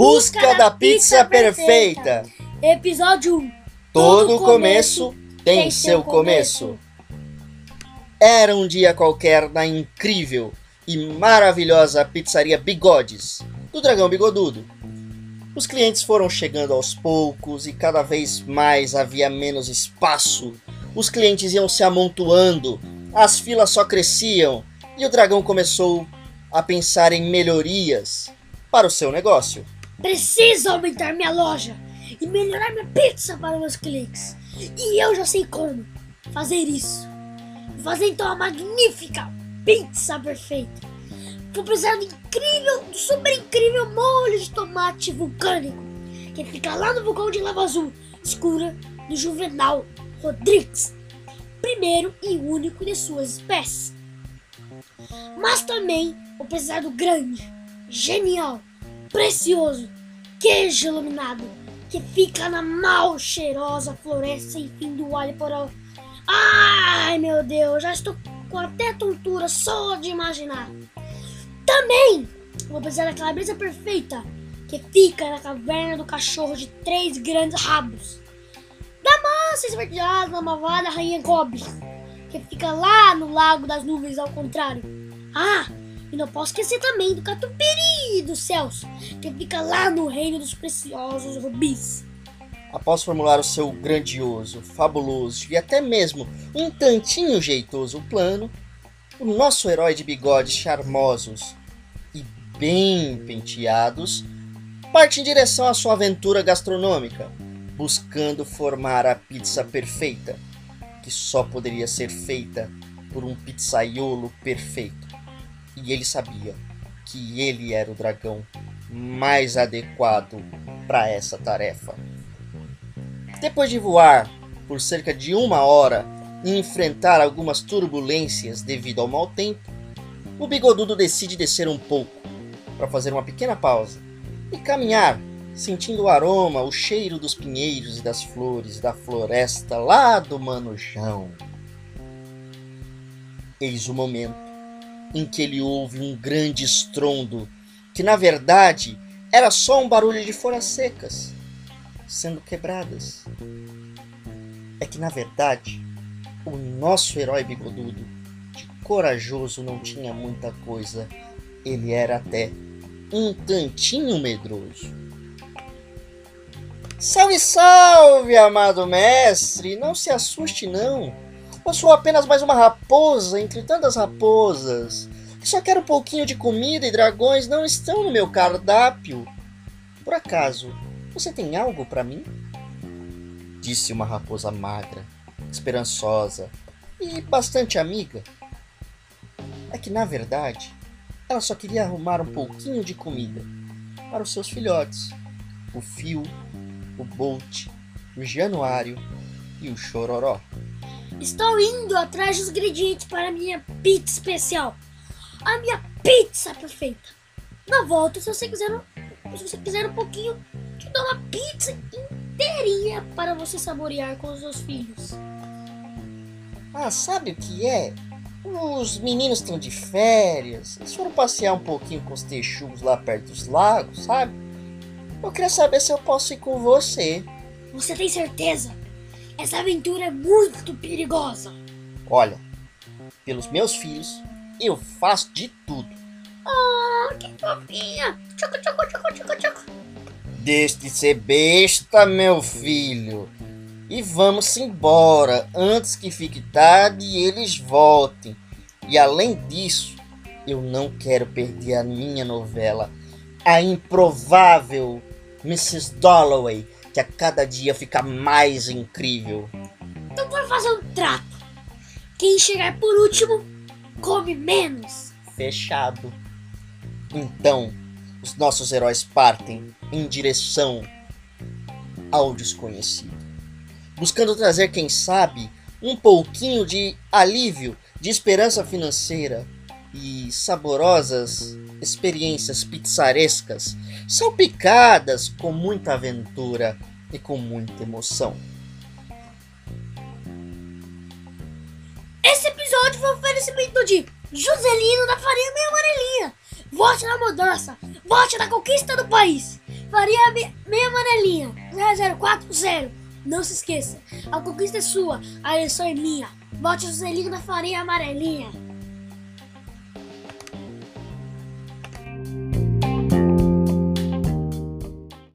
busca da pizza perfeita. Episódio 1. Todo começo tem seu começo. Era um dia qualquer na incrível e maravilhosa pizzaria Bigodes, do Dragão Bigodudo. Os clientes foram chegando aos poucos e cada vez mais havia menos espaço. Os clientes iam se amontoando, as filas só cresciam e o dragão começou a pensar em melhorias para o seu negócio. Preciso aumentar minha loja e melhorar minha pizza para meus clientes. E eu já sei como fazer isso. Vou fazer então a magnífica pizza perfeita. Vou precisar do incrível, do super incrível molho de tomate vulcânico que fica lá no vulcão de lava azul escura do Juvenal Rodrigues, primeiro e único de suas espécies. Mas também vou precisar do grande, genial, precioso queijo iluminado que fica na mal cheirosa floresta sem fim do alho porão. Ai meu Deus, já estou com até tontura só de imaginar. Também vou precisar daquela brisa perfeita que fica na caverna do cachorro de três grandes rabos. Da massa esverdeada na malvada rainha Goblin, que fica lá no lago das nuvens ao contrário. Ah, e não posso esquecer também do Catupiry dos céus, que fica lá no reino dos preciosos rubis. Após formular o seu grandioso, fabuloso e até mesmo um tantinho jeitoso plano, o nosso herói de bigodes charmosos e bem penteados parte em direção à sua aventura gastronômica, buscando formar a pizza perfeita, que só poderia ser feita por um pizzaiolo perfeito e ele sabia que ele era o dragão mais adequado para essa tarefa. Depois de voar por cerca de uma hora e enfrentar algumas turbulências devido ao mau tempo, o bigodudo decide descer um pouco para fazer uma pequena pausa e caminhar, sentindo o aroma, o cheiro dos pinheiros e das flores da floresta lá do Manujão. Eis o momento em que ele ouve um grande estrondo, que na verdade era só um barulho de folhas secas sendo quebradas. É que na verdade o nosso herói bigodudo, de corajoso, não tinha muita coisa. Ele era até um tantinho medroso. Salve, salve, amado mestre! Não se assuste, não. Eu sou apenas mais uma raposa entre tantas raposas. Só quero um pouquinho de comida e dragões não estão no meu cardápio. Por acaso, você tem algo para mim? Disse uma raposa magra, esperançosa e bastante amiga. É que na verdade, ela só queria arrumar um pouquinho de comida para os seus filhotes: o Fio, o Bolt, o Januário e o Chororó. Estou indo atrás dos ingredientes para a minha pizza especial. A minha pizza perfeita. Na volta, se você quiser, se você quiser um pouquinho, te dou uma pizza inteirinha para você saborear com os seus filhos. Ah, sabe o que é? Os meninos estão de férias, eles foram passear um pouquinho com os texugos lá perto dos lagos, sabe? Eu queria saber se eu posso ir com você. Você tem certeza? Essa aventura é muito perigosa. Olha, pelos meus filhos, eu faço de tudo. Oh, que fofinha! Tchoco, tchoco, tchoco, tchoco, tchoco. Deixe de ser besta, meu filho. E vamos embora antes que fique tarde e eles voltem. E além disso, eu não quero perder a minha novela, a improvável Mrs. Dalloway que a cada dia fica mais incrível. Então bora fazer um trato. Quem chegar por último, come menos. Fechado. Então, os nossos heróis partem em direção ao desconhecido, buscando trazer, quem sabe, um pouquinho de alívio, de esperança financeira e saborosas experiências pizzarescas, salpicadas com muita aventura e com muita emoção. Esse episódio foi um oferecimento de Joselino da Farinha Meia Amarelinha. Vote na mudança, vote na conquista do país. Farinha me- meia amarelinha. 0040. Não se esqueça, a conquista é sua, a eleição é minha. Bote o selinho da farinha amarelinha.